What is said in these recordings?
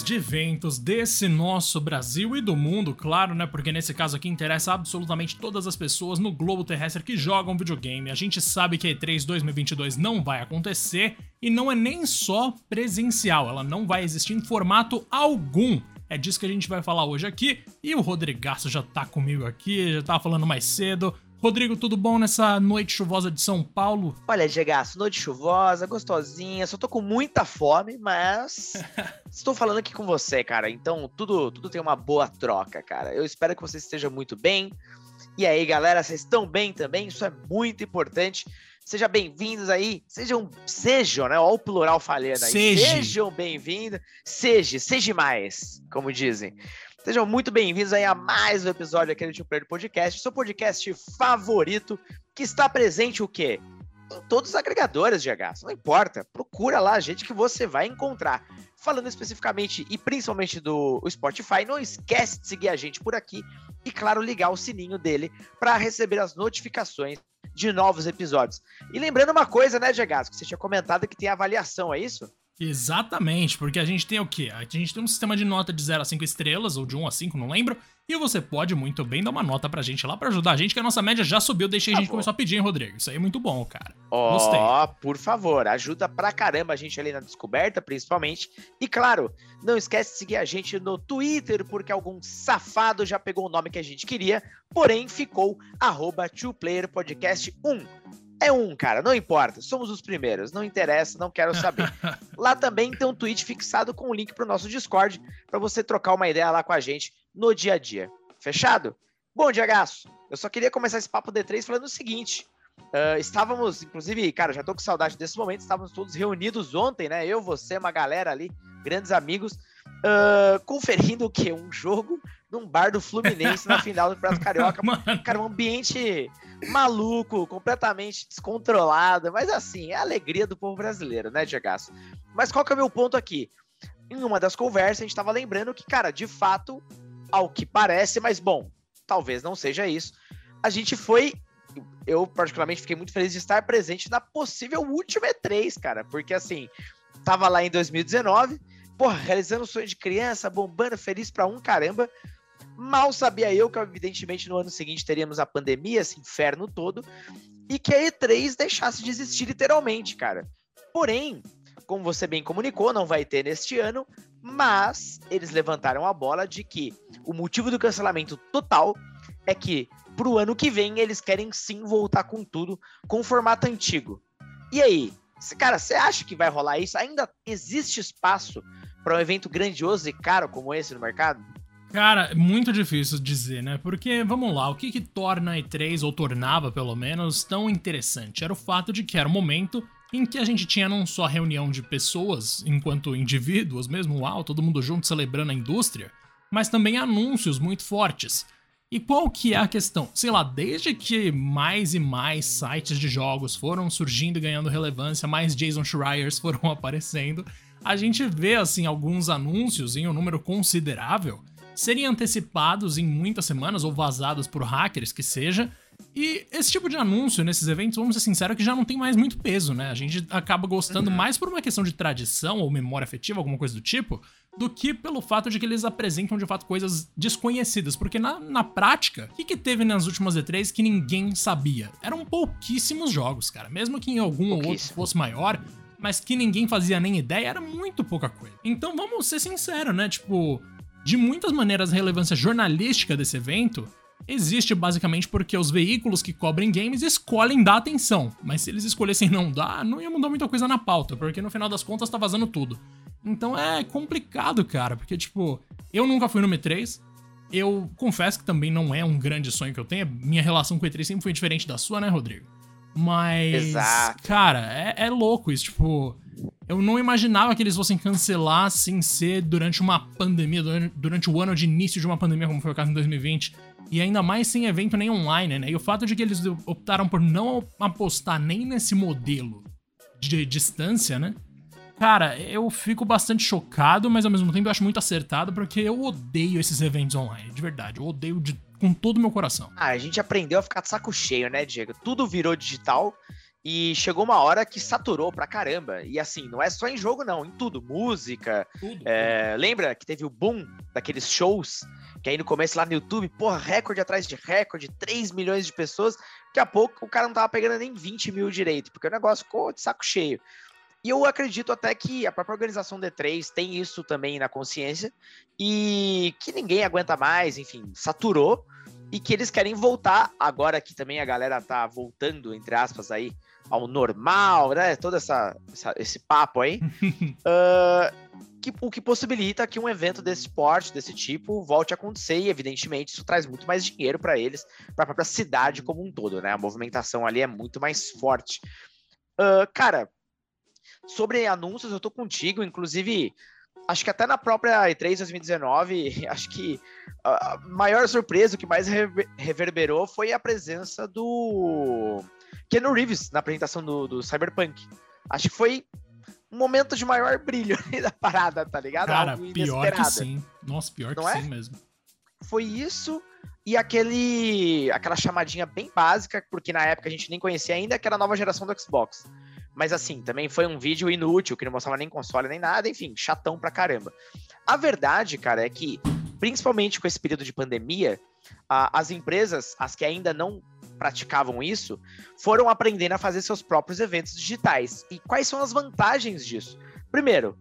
de eventos desse nosso Brasil e do mundo, claro, né? Porque nesse caso aqui interessa absolutamente todas as pessoas no globo terrestre que jogam videogame. A gente sabe que a E3 2022 não vai acontecer e não é nem só presencial, ela não vai existir em formato algum. É disso que a gente vai falar hoje aqui. E o Rodrigaço já tá comigo aqui, já tava falando mais cedo. Rodrigo, tudo bom nessa noite chuvosa de São Paulo? Olha, Gegaço, noite chuvosa, gostosinha, só tô com muita fome, mas estou falando aqui com você, cara. Então, tudo, tudo tem uma boa troca, cara. Eu espero que você esteja muito bem. E aí, galera, vocês estão bem também? Isso é muito importante. Sejam bem-vindos aí. Sejam, sejam, né? Olha o plural falhando aí. Seja. Sejam bem-vindos. Seja, seja mais, como dizem. Sejam muito bem-vindos aí a mais um episódio aqui do Tio Player Podcast, seu podcast favorito, que está presente o quê? Em todos os agregadores de H. Não importa, procura lá a gente que você vai encontrar. Falando especificamente e principalmente do Spotify, não esquece de seguir a gente por aqui e, claro, ligar o sininho dele para receber as notificações de novos episódios. E lembrando uma coisa, né, Diego, que você tinha comentado que tem avaliação, é isso? Exatamente, porque a gente tem o quê? A gente tem um sistema de nota de 0 a 5 estrelas, ou de 1 a 5, não lembro. E você pode muito bem dar uma nota pra gente lá pra ajudar a gente, que a nossa média já subiu, deixei a gente começar a pedir, hein, Rodrigo? Isso aí é muito bom, cara. Ó, oh, por favor, ajuda pra caramba a gente ali na descoberta, principalmente. E claro, não esquece de seguir a gente no Twitter, porque algum safado já pegou o nome que a gente queria, porém ficou arroba 2playerpodcast1. É um, cara, não importa. Somos os primeiros, não interessa, não quero saber. lá também tem um tweet fixado com o um link pro nosso Discord para você trocar uma ideia lá com a gente no dia a dia. Fechado? Bom, Diagaço, eu só queria começar esse papo D3 falando o seguinte. Uh, estávamos, inclusive, cara, já tô com saudade desse momento, estávamos todos reunidos ontem, né? Eu, você, uma galera ali, grandes amigos, uh, conferindo o quê? Um jogo num bar do Fluminense na final do Campeonato Carioca. Mano. Cara, um ambiente maluco, completamente descontrolado, mas assim, é a alegria do povo brasileiro, né, Diego? Mas qual que é o meu ponto aqui? Em uma das conversas, a gente estava lembrando que, cara, de fato, ao que parece, mas bom, talvez não seja isso, a gente foi. Eu, particularmente, fiquei muito feliz de estar presente na possível última E3, cara, porque assim, tava lá em 2019, porra, realizando o sonho de criança, bombando, feliz pra um caramba. Mal sabia eu que, evidentemente, no ano seguinte teríamos a pandemia, esse inferno todo, e que a E3 deixasse de existir literalmente, cara. Porém, como você bem comunicou, não vai ter neste ano, mas eles levantaram a bola de que o motivo do cancelamento total é que pro ano que vem eles querem sim voltar com tudo com o formato antigo. E aí, cara, você acha que vai rolar isso? Ainda existe espaço para um evento grandioso e caro como esse no mercado? Cara, é muito difícil dizer, né? Porque, vamos lá, o que, que torna a E3, ou tornava pelo menos, tão interessante? Era o fato de que era o momento em que a gente tinha não só reunião de pessoas, enquanto indivíduos mesmo, uau, todo mundo junto celebrando a indústria, mas também anúncios muito fortes. E qual que é a questão? Sei lá, desde que mais e mais sites de jogos foram surgindo e ganhando relevância, mais Jason Schreiers foram aparecendo, a gente vê assim alguns anúncios em um número considerável serem antecipados em muitas semanas ou vazados por hackers que seja. E esse tipo de anúncio nesses eventos, vamos ser sinceros, que já não tem mais muito peso, né? A gente acaba gostando uhum. mais por uma questão de tradição ou memória afetiva, alguma coisa do tipo, do que pelo fato de que eles apresentam de fato coisas desconhecidas. Porque na, na prática, o que, que teve nas últimas E3 que ninguém sabia? Eram pouquíssimos jogos, cara. Mesmo que em algum ou outro fosse maior, mas que ninguém fazia nem ideia, era muito pouca coisa. Então vamos ser sinceros, né? Tipo, de muitas maneiras, a relevância jornalística desse evento existe basicamente porque os veículos que cobrem games escolhem dar atenção, mas se eles escolhessem não dar, não ia mudar muita coisa na pauta, porque no final das contas tá vazando tudo. Então é complicado, cara, porque tipo, eu nunca fui no M3, eu confesso que também não é um grande sonho que eu tenho, minha relação com o E3 sempre foi diferente da sua, né, Rodrigo? Mas, Exato. cara, é, é louco isso, tipo, eu não imaginava que eles fossem cancelar sem ser durante uma pandemia, durante o ano de início de uma pandemia, como foi o caso em 2020. E ainda mais sem evento nem online, né? E o fato de que eles optaram por não apostar nem nesse modelo de distância, né? Cara, eu fico bastante chocado, mas ao mesmo tempo eu acho muito acertado, porque eu odeio esses eventos online, de verdade. Eu odeio de, com todo o meu coração. Ah, a gente aprendeu a ficar de saco cheio, né, Diego? Tudo virou digital E chegou uma hora que saturou pra caramba. E assim, não é só em jogo, não, em tudo. Música. Tudo, é, Lembra que teve o boom daqueles shows? Que aí no começo lá no YouTube, porra, recorde atrás de recorde, 3 milhões de pessoas. Daqui a pouco o cara não tava pegando nem 20 mil direito, porque o negócio ficou de saco cheio. E eu acredito até que a própria organização D3 tem isso também na consciência e que ninguém aguenta mais, enfim, saturou e que eles querem voltar agora que também a galera tá voltando entre aspas aí ao normal, né? Todo essa, essa esse papo aí, uh, que, o que possibilita que um evento desse porte, desse tipo, volte a acontecer e evidentemente isso traz muito mais dinheiro para eles, para a própria cidade como um todo, né? A movimentação ali é muito mais forte. Uh, cara, Sobre anúncios, eu tô contigo, inclusive, acho que até na própria E3 2019, acho que a maior surpresa, o que mais reverberou foi a presença do Keanu Reeves na apresentação do, do Cyberpunk. Acho que foi um momento de maior brilho da parada, tá ligado? Cara, pior que sim. Nossa, pior Não que é? sim mesmo. Foi isso e aquele aquela chamadinha bem básica, porque na época a gente nem conhecia ainda, que era a nova geração do Xbox. Mas assim, também foi um vídeo inútil, que não mostrava nem console nem nada, enfim, chatão pra caramba. A verdade, cara, é que, principalmente com esse período de pandemia, as empresas, as que ainda não praticavam isso, foram aprendendo a fazer seus próprios eventos digitais. E quais são as vantagens disso? Primeiro,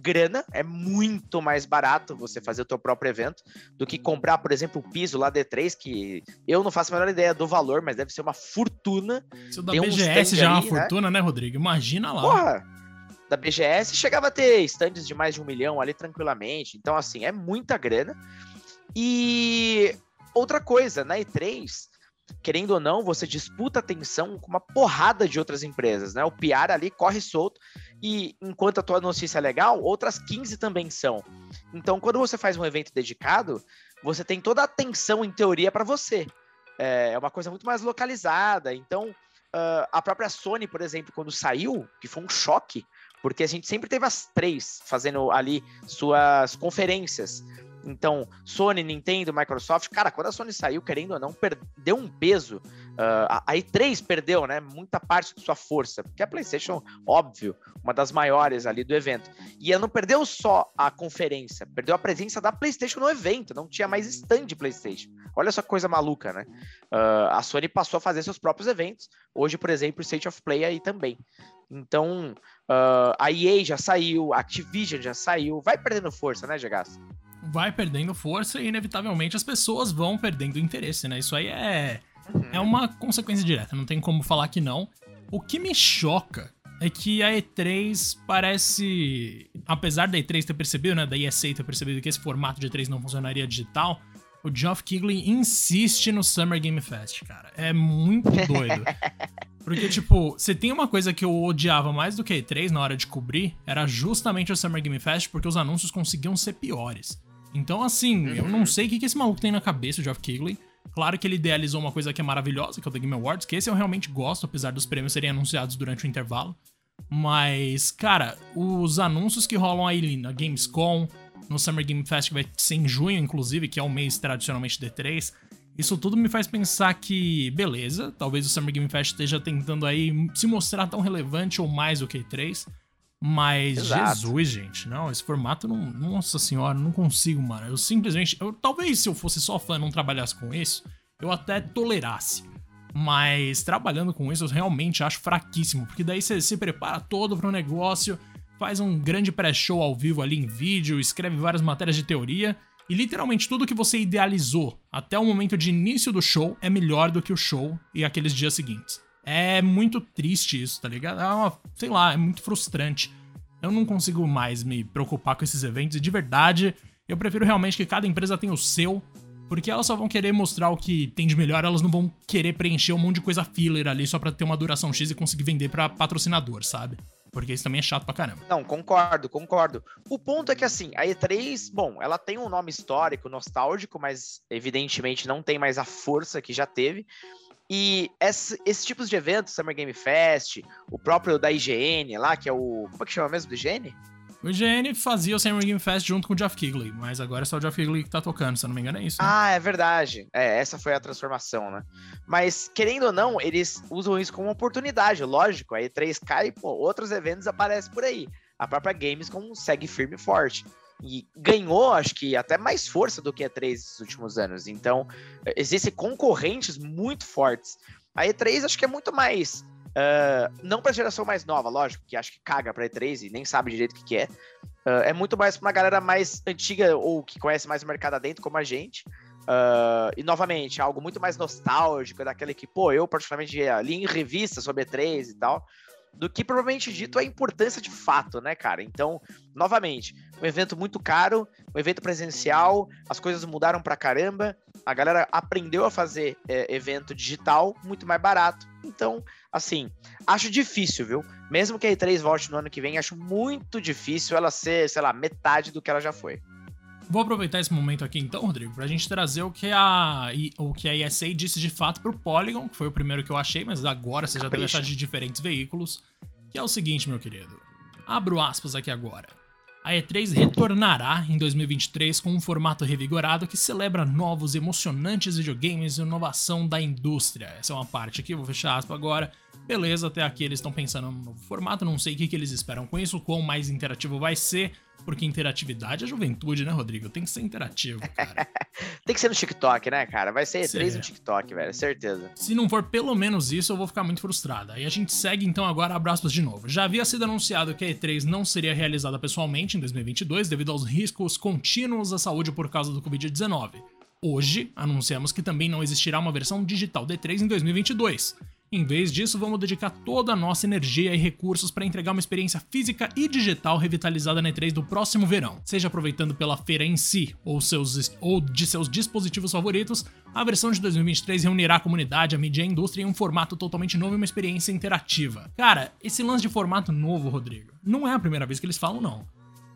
grana, é muito mais barato você fazer o teu próprio evento do que comprar, por exemplo, o piso lá D3, que eu não faço a menor ideia do valor, mas deve ser uma fortuna. Isso da BGS já é uma né? fortuna, né, Rodrigo? Imagina lá. Porra, da BGS chegava a ter estandes de mais de um milhão ali tranquilamente. Então, assim, é muita grana. E outra coisa, na E3, querendo ou não, você disputa atenção com uma porrada de outras empresas, né? O PR ali corre solto e enquanto a tua notícia é legal, outras 15 também são. Então, quando você faz um evento dedicado, você tem toda a atenção em teoria para você. É, é uma coisa muito mais localizada. Então, uh, a própria Sony, por exemplo, quando saiu, que foi um choque, porque a gente sempre teve as três fazendo ali suas conferências. Então, Sony, Nintendo, Microsoft, cara, quando a Sony saiu, querendo ou não, perdeu um peso. Uh, a, a E3 perdeu, né? Muita parte de sua força, porque a PlayStation, óbvio, uma das maiores ali do evento. E ela não perdeu só a conferência, perdeu a presença da PlayStation no evento, não tinha mais stand de PlayStation. Olha essa coisa maluca, né? Uh, a Sony passou a fazer seus próprios eventos. Hoje, por exemplo, o State of Play aí também. Então, uh, a EA já saiu, a Activision já saiu, vai perdendo força, né, Gegas? Vai perdendo força e, inevitavelmente, as pessoas vão perdendo interesse, né? Isso aí é, é uma consequência direta, não tem como falar que não. O que me choca é que a E3 parece. Apesar da E3 ter percebido, né? Da ESA ter percebido que esse formato de E3 não funcionaria digital, o Geoff Keighley insiste no Summer Game Fest, cara. É muito doido. Porque, tipo, você tem uma coisa que eu odiava mais do que a E3 na hora de cobrir, era justamente o Summer Game Fest, porque os anúncios conseguiam ser piores. Então, assim, uhum. eu não sei o que, que esse maluco tem na cabeça, o Geoff Keighley. Claro que ele idealizou uma coisa que é maravilhosa, que é o The Game Awards, que esse eu realmente gosto, apesar dos prêmios serem anunciados durante o intervalo. Mas, cara, os anúncios que rolam aí na Gamescom, no Summer Game Fest, que vai ser em junho, inclusive, que é o mês tradicionalmente D3, isso tudo me faz pensar que, beleza, talvez o Summer Game Fest esteja tentando aí se mostrar tão relevante ou mais do que E3, mas, Exato. Jesus, gente, não, esse formato não. Nossa senhora, não consigo, mano. Eu simplesmente. Eu, talvez se eu fosse só fã e não trabalhasse com isso, eu até tolerasse. Mas trabalhando com isso, eu realmente acho fraquíssimo. Porque daí você se prepara todo para o negócio, faz um grande pré-show ao vivo ali em vídeo, escreve várias matérias de teoria. E literalmente tudo que você idealizou até o momento de início do show é melhor do que o show e aqueles dias seguintes. É muito triste isso, tá ligado? É uma, sei lá, é muito frustrante. Eu não consigo mais me preocupar com esses eventos e de verdade, eu prefiro realmente que cada empresa tenha o seu, porque elas só vão querer mostrar o que tem de melhor, elas não vão querer preencher um monte de coisa filler ali só pra ter uma duração X e conseguir vender para patrocinador, sabe? Porque isso também é chato pra caramba. Não, concordo, concordo. O ponto é que, assim, a E3, bom, ela tem um nome histórico, nostálgico, mas evidentemente não tem mais a força que já teve. E esse, esses tipos de eventos, Summer Game Fest, o próprio da IGN lá, que é o. Como é que chama mesmo do IGN? O IGN fazia o Summer Game Fest junto com o Geoff Keighley, mas agora é só o Geoff Keighley que tá tocando, se eu não me engano, é isso. Né? Ah, é verdade. É, essa foi a transformação, né? Mas, querendo ou não, eles usam isso como oportunidade, lógico. Aí 3 cai, pô, outros eventos aparecem por aí. A própria Gamescom segue firme e forte e ganhou, acho que até mais força do que a E3 nesses últimos anos. Então, existem concorrentes muito fortes. A E3 acho que é muito mais. Uh, não para a geração mais nova, lógico, que acho que caga para E3 e nem sabe direito o que, que é. Uh, é muito mais para uma galera mais antiga ou que conhece mais o mercado adentro, como a gente. Uh, e novamente, algo muito mais nostálgico, daquele que, pô, eu particularmente li em revista sobre E3 e tal do que provavelmente dito a importância de fato, né, cara? Então, novamente, um evento muito caro, um evento presencial, as coisas mudaram pra caramba, a galera aprendeu a fazer é, evento digital muito mais barato. Então, assim, acho difícil, viu? Mesmo que a E3 volte no ano que vem, acho muito difícil ela ser, sei lá, metade do que ela já foi. Vou aproveitar esse momento aqui então, Rodrigo, pra gente trazer o que a, o que a ESA disse de fato pro Polygon, que foi o primeiro que eu achei, mas agora você já deve achar de diferentes veículos, que é o seguinte, meu querido. Abro aspas aqui agora. A E3 retornará em 2023 com um formato revigorado que celebra novos emocionantes videogames e inovação da indústria. Essa é uma parte aqui, vou fechar aspas agora. Beleza, até aqui eles estão pensando no novo formato, não sei o que, que eles esperam com isso, quão mais interativo vai ser, porque interatividade é juventude, né, Rodrigo? Tem que ser interativo, cara. Tem que ser no TikTok, né, cara? Vai ser E3 no TikTok, velho, certeza. Se não for pelo menos isso, eu vou ficar muito frustrada. E a gente segue então agora abraços de novo. Já havia sido anunciado que a E3 não seria realizada pessoalmente em 2022 devido aos riscos contínuos à saúde por causa do Covid-19. Hoje, anunciamos que também não existirá uma versão digital da E3 em 2022. Em vez disso, vamos dedicar toda a nossa energia e recursos para entregar uma experiência física e digital revitalizada na E3 do próximo verão. Seja aproveitando pela feira em si ou, seus, ou de seus dispositivos favoritos, a versão de 2023 reunirá a comunidade, a mídia e a indústria em um formato totalmente novo e uma experiência interativa. Cara, esse lance de formato novo, Rodrigo, não é a primeira vez que eles falam, não.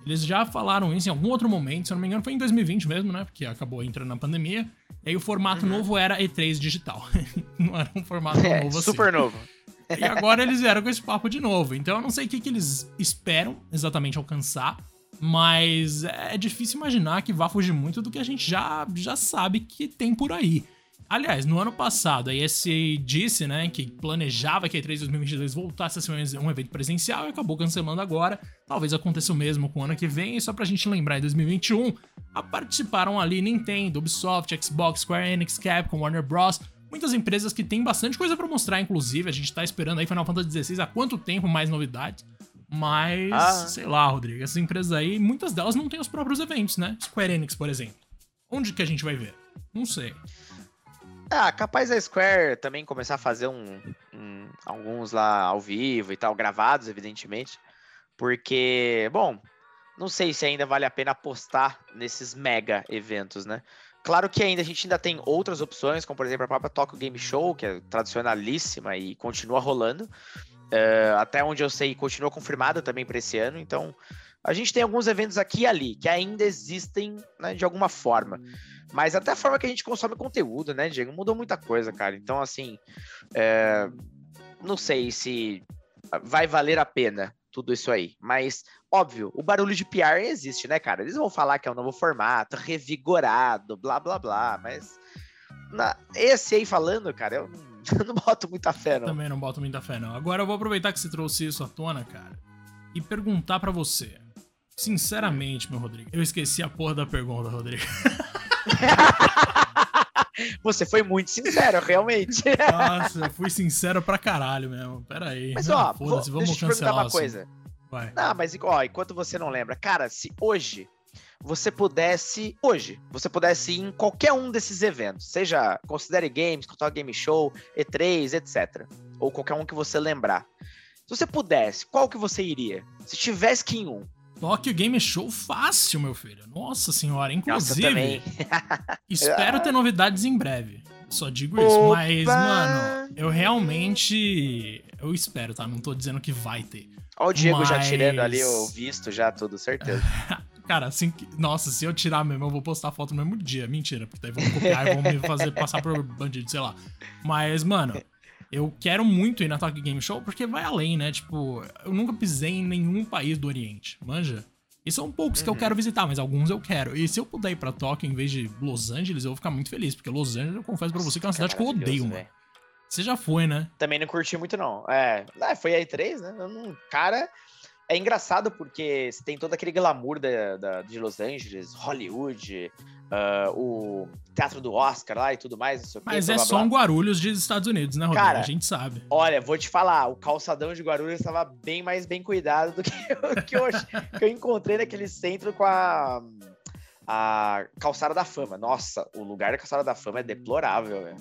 Eles já falaram isso em algum outro momento, se eu não me engano foi em 2020 mesmo, né? Porque acabou entrando na pandemia. E aí o formato uhum. novo era E3 digital. não era um formato é, novo assim. Super novo. e agora eles vieram com esse papo de novo. Então eu não sei o que, que eles esperam exatamente alcançar. Mas é difícil imaginar que vá fugir muito do que a gente já, já sabe que tem por aí. Aliás, no ano passado, a ESA disse, né, que planejava que a E3 2022 voltasse a ser um evento presencial e acabou cancelando agora. Talvez aconteça o mesmo com o ano que vem, e só pra gente lembrar, em 2021, participaram ali Nintendo, Ubisoft, Xbox, Square Enix, Capcom, Warner Bros., muitas empresas que têm bastante coisa para mostrar, inclusive. A gente tá esperando aí Final Fantasy XVI há quanto tempo mais novidades. Mas, ah. sei lá, Rodrigo, essas empresas aí, muitas delas não têm os próprios eventos, né? Square Enix, por exemplo. Onde que a gente vai ver? Não sei. Ah, capaz a Square também começar a fazer um, um, alguns lá ao vivo e tal, gravados, evidentemente. Porque, bom, não sei se ainda vale a pena apostar nesses mega eventos, né? Claro que ainda a gente ainda tem outras opções, como por exemplo a própria Tokyo Game Show, que é tradicionalíssima e continua rolando. Uh, até onde eu sei, continua confirmada também para esse ano. Então, a gente tem alguns eventos aqui e ali que ainda existem né, de alguma forma. Mas até a forma que a gente consome conteúdo, né, Diego? Mudou muita coisa, cara. Então, assim, é... não sei se vai valer a pena tudo isso aí. Mas, óbvio, o barulho de PR existe, né, cara? Eles vão falar que é um novo formato, revigorado, blá, blá, blá. Mas na... esse aí falando, cara, eu não, eu boto muita fé, não. Também não boto muita fé, não. Agora eu vou aproveitar que você trouxe isso à tona, cara, e perguntar para você. Sinceramente, meu Rodrigo, eu esqueci a porra da pergunta, Rodrigo. Você foi muito sincero, realmente. Nossa, eu fui sincero pra caralho mesmo. Pera aí. Mas, ó, vou, vamos deixa eu te perguntar uma coisa. Vai. Não, mas ó, enquanto você não lembra, cara, se hoje você pudesse, hoje, você pudesse ir em qualquer um desses eventos, seja Considere Games, Total Game Show, E3, etc. Ou qualquer um que você lembrar. Se você pudesse, qual que você iria? Se tivesse que ir em um, Tokyo Game Show fácil, meu filho. Nossa senhora. Inclusive, espero ter novidades em breve. Só digo isso. Opa! Mas, mano, eu realmente. Eu espero, tá? Não tô dizendo que vai ter. Olha o Diego mas... já tirando ali o visto, já tudo, certeza. Cara, assim, nossa, se eu tirar mesmo, eu vou postar foto no mesmo dia. Mentira, porque daí vão copiar e vão me fazer passar por bandido, sei lá. Mas, mano, eu quero muito ir na Tokyo Game Show porque vai além, né? Tipo, eu nunca pisei em nenhum país do Oriente, manja? E são poucos uhum. que eu uhum. quero visitar, mas alguns eu quero. E se eu puder ir pra Tóquio em vez de Los Angeles, eu vou ficar muito feliz, porque Los Angeles, eu confesso pra você que é uma cidade que eu odeio, mano. Você já foi, né? Também não curti muito, não. É, é foi aí três, né? Não, cara, é engraçado porque você tem todo aquele glamour da, da de Los Angeles, Hollywood, uh, o teatro do Oscar lá e tudo mais. Não sei Mas é blá, só blá. um Guarulhos dos Estados Unidos, né, Rodrigo? Cara, a gente sabe. Olha, vou te falar, o calçadão de Guarulhos estava bem mais bem cuidado do que, eu, que, eu, que eu encontrei naquele centro com a, a Calçada da Fama. Nossa, o lugar da Calçada da Fama é deplorável, velho.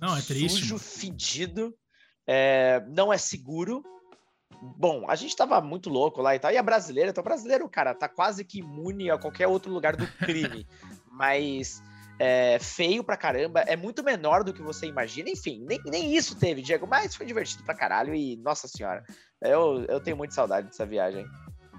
Não, é triste. Sujo, fedido, é, não é seguro Bom, a gente tava muito louco lá e tal. E a brasileira, então, brasileiro, cara, tá quase que imune a qualquer outro lugar do crime. Mas é, feio pra caramba, é muito menor do que você imagina. Enfim, nem, nem isso teve, Diego, mas foi divertido pra caralho. E, nossa senhora, eu, eu tenho muita saudade dessa viagem.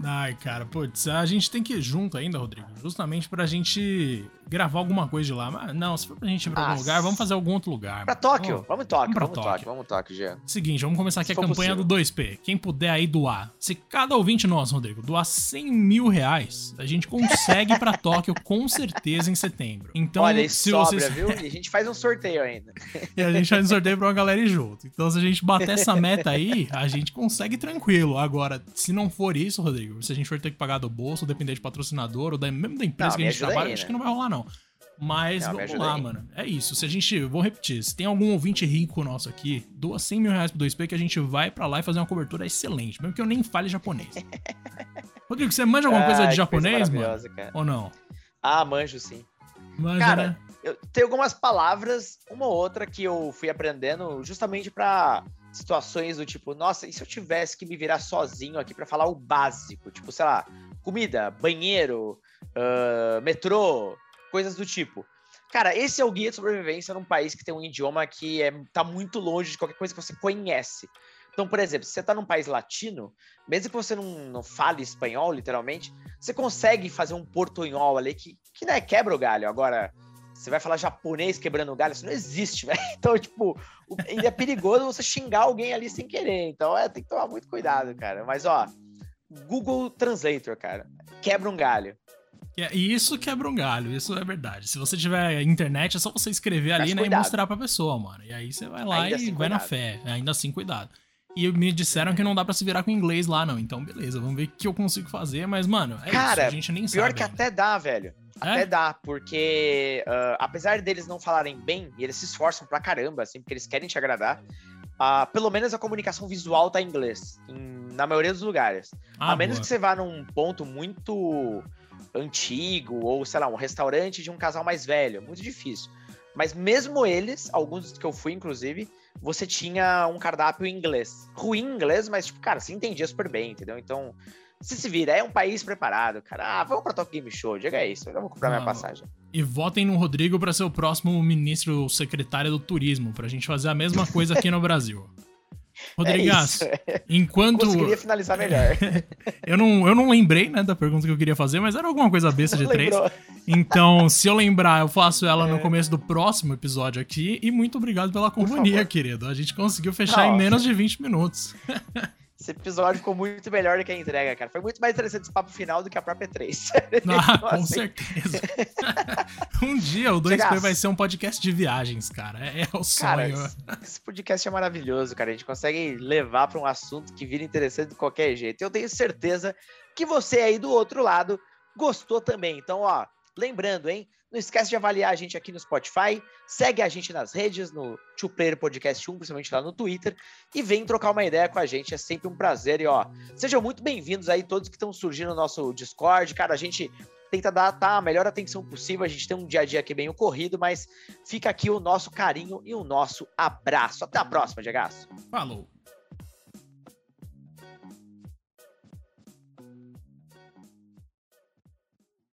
Ai, cara, putz, a gente tem que ir junto ainda, Rodrigo. Justamente pra gente gravar alguma coisa de lá. Mas não, se for pra gente ir pra algum lugar, vamos fazer algum outro lugar. Pra Tóquio, oh, vamos em Tóquio, vamos, vamos Tóquio. Tóquio, vamos Tóquio, Gê. Seguinte, vamos começar aqui se a campanha possível. do 2P. Quem puder aí doar, se cada ouvinte nosso, Rodrigo, doar 100 mil reais, a gente consegue pra Tóquio com certeza em setembro. Então, Olha, se sobra, vocês... viu? E a gente faz um sorteio ainda. e a gente faz um sorteio pra uma galera ir junto. Então, se a gente bater essa meta aí, a gente consegue tranquilo. Agora, se não for isso, Rodrigo, se a gente for ter que pagar do bolso, depender de patrocinador, ou da, mesmo da empresa não, que a gente trabalha, aí, acho né? que não vai rolar, não. Mas não, vamos lá, aí. mano. É isso. Se a gente. Vou repetir. Se tem algum ouvinte rico nosso aqui, doa 100 mil reais pro 2P que a gente vai pra lá e fazer uma cobertura excelente. Mesmo que eu nem fale japonês. Rodrigo, você manja alguma coisa de japonês, mano? Cara. Ou não? Ah, manjo sim. Manja, cara, né? Eu tenho algumas palavras, uma ou outra que eu fui aprendendo justamente pra situações do tipo, nossa, e se eu tivesse que me virar sozinho aqui para falar o básico? Tipo, sei lá, comida, banheiro, uh, metrô, coisas do tipo. Cara, esse é o guia de sobrevivência num país que tem um idioma que é, tá muito longe de qualquer coisa que você conhece. Então, por exemplo, se você tá num país latino, mesmo que você não, não fale espanhol, literalmente, você consegue fazer um portunhol ali que, que né, quebra o galho. Agora, você vai falar japonês quebrando galho, isso não existe, velho. Então, tipo, ainda é perigoso você xingar alguém ali sem querer. Então, é, tem que tomar muito cuidado, cara. Mas, ó, Google Translator, cara, quebra um galho. E isso quebra um galho, isso é verdade. Se você tiver internet, é só você escrever ali né, e mostrar pra pessoa, mano. E aí você vai lá Ainda e assim, vai cuidado. na fé. Ainda assim, cuidado. E me disseram que não dá para se virar com inglês lá, não. Então, beleza, vamos ver o que eu consigo fazer. Mas, mano, é Cara, isso, a gente nem pior sabe. Pior que ainda. até dá, velho. Até é? dá, porque uh, apesar deles não falarem bem, e eles se esforçam pra caramba, assim, porque eles querem te agradar, uh, pelo menos a comunicação visual tá em inglês, em, na maioria dos lugares. Ah, a menos boa. que você vá num ponto muito antigo, ou sei lá, um restaurante de um casal mais velho. É muito difícil. Mas mesmo eles, alguns que eu fui, inclusive, você tinha um cardápio em inglês. Ruim em inglês, mas, tipo, cara, você entendia super bem, entendeu? Então, se se vira, é um país preparado, cara. Ah, vamos pra Top Game Show, diga isso, eu vou comprar Não. minha passagem. E votem no Rodrigo para ser o próximo ministro secretário do turismo, pra gente fazer a mesma coisa aqui no Brasil. Rodrigas, é enquanto. Eu conseguiria finalizar melhor. eu, não, eu não lembrei, né, da pergunta que eu queria fazer, mas era alguma coisa besta de três. Então, se eu lembrar, eu faço ela é. no começo do próximo episódio aqui. E muito obrigado pela companhia, querido. A gente conseguiu fechar não. em menos de 20 minutos. Esse episódio ficou muito melhor do que a entrega, cara. Foi muito mais interessante esse papo final do que a própria 3. Ah, com assim. certeza. um dia o 2P vai ser um podcast de viagens, cara. É, é o sonho. Cara, esse, esse podcast é maravilhoso, cara. A gente consegue levar para um assunto que vira interessante de qualquer jeito. Eu tenho certeza que você aí do outro lado gostou também. Então, ó, lembrando, hein? Não esquece de avaliar a gente aqui no Spotify, segue a gente nas redes, no Two Player Podcast 1, principalmente lá no Twitter, e vem trocar uma ideia com a gente, é sempre um prazer. E ó, sejam muito bem-vindos aí, todos que estão surgindo no nosso Discord. Cara, a gente tenta dar tá, a melhor atenção possível, a gente tem um dia a dia aqui bem ocorrido, mas fica aqui o nosso carinho e o nosso abraço. Até a próxima, Diego. Falou!